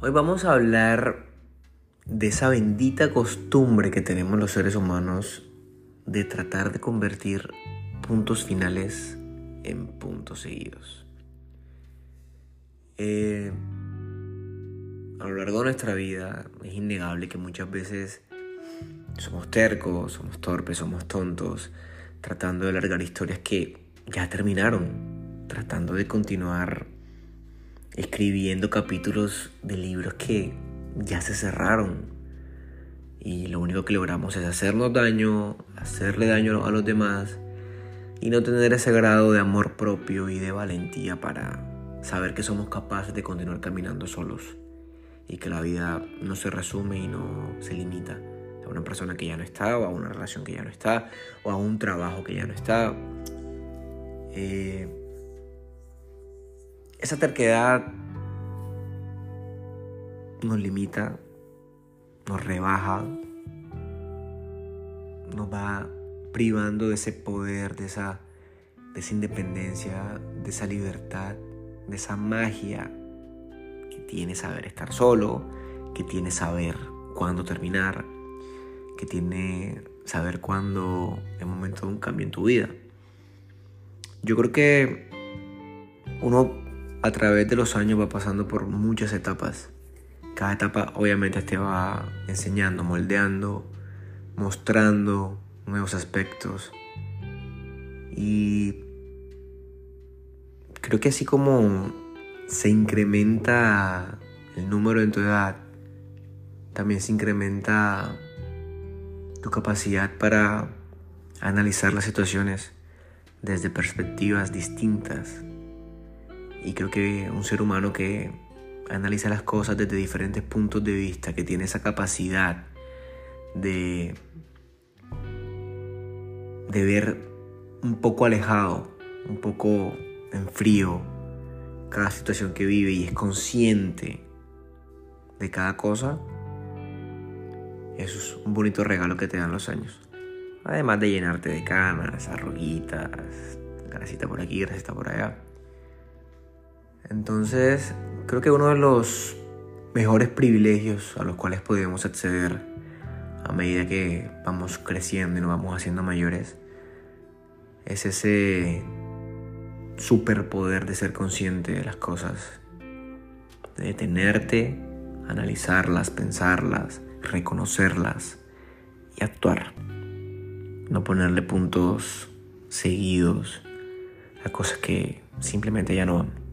Hoy vamos a hablar de esa bendita costumbre que tenemos los seres humanos de tratar de convertir puntos finales en puntos seguidos. Eh, a lo largo de nuestra vida es innegable que muchas veces somos tercos, somos torpes, somos tontos, tratando de alargar historias que ya terminaron, tratando de continuar escribiendo capítulos de libros que ya se cerraron. Y lo único que logramos es hacernos daño, hacerle daño a los demás y no tener ese grado de amor propio y de valentía para saber que somos capaces de continuar caminando solos y que la vida no se resume y no se limita a una persona que ya no está o a una relación que ya no está o a un trabajo que ya no está. Eh, esa terquedad nos limita, nos rebaja, nos va privando de ese poder, de esa, de esa independencia, de esa libertad, de esa magia que tiene saber estar solo, que tiene saber cuándo terminar, que tiene saber cuándo es momento de un cambio en tu vida. Yo creo que uno a través de los años va pasando por muchas etapas. Cada etapa obviamente te va enseñando, moldeando, mostrando nuevos aspectos. Y creo que así como se incrementa el número en tu edad, también se incrementa tu capacidad para analizar las situaciones desde perspectivas distintas y creo que un ser humano que analiza las cosas desde diferentes puntos de vista, que tiene esa capacidad de, de ver un poco alejado, un poco en frío cada situación que vive y es consciente de cada cosa, eso es un bonito regalo que te dan los años. Además de llenarte de canas, arruguitas, grasita por aquí, grasita por allá. Entonces, creo que uno de los mejores privilegios a los cuales podemos acceder a medida que vamos creciendo y nos vamos haciendo mayores es ese superpoder de ser consciente de las cosas, de detenerte, analizarlas, pensarlas, reconocerlas y actuar. No ponerle puntos seguidos a cosas que simplemente ya no van.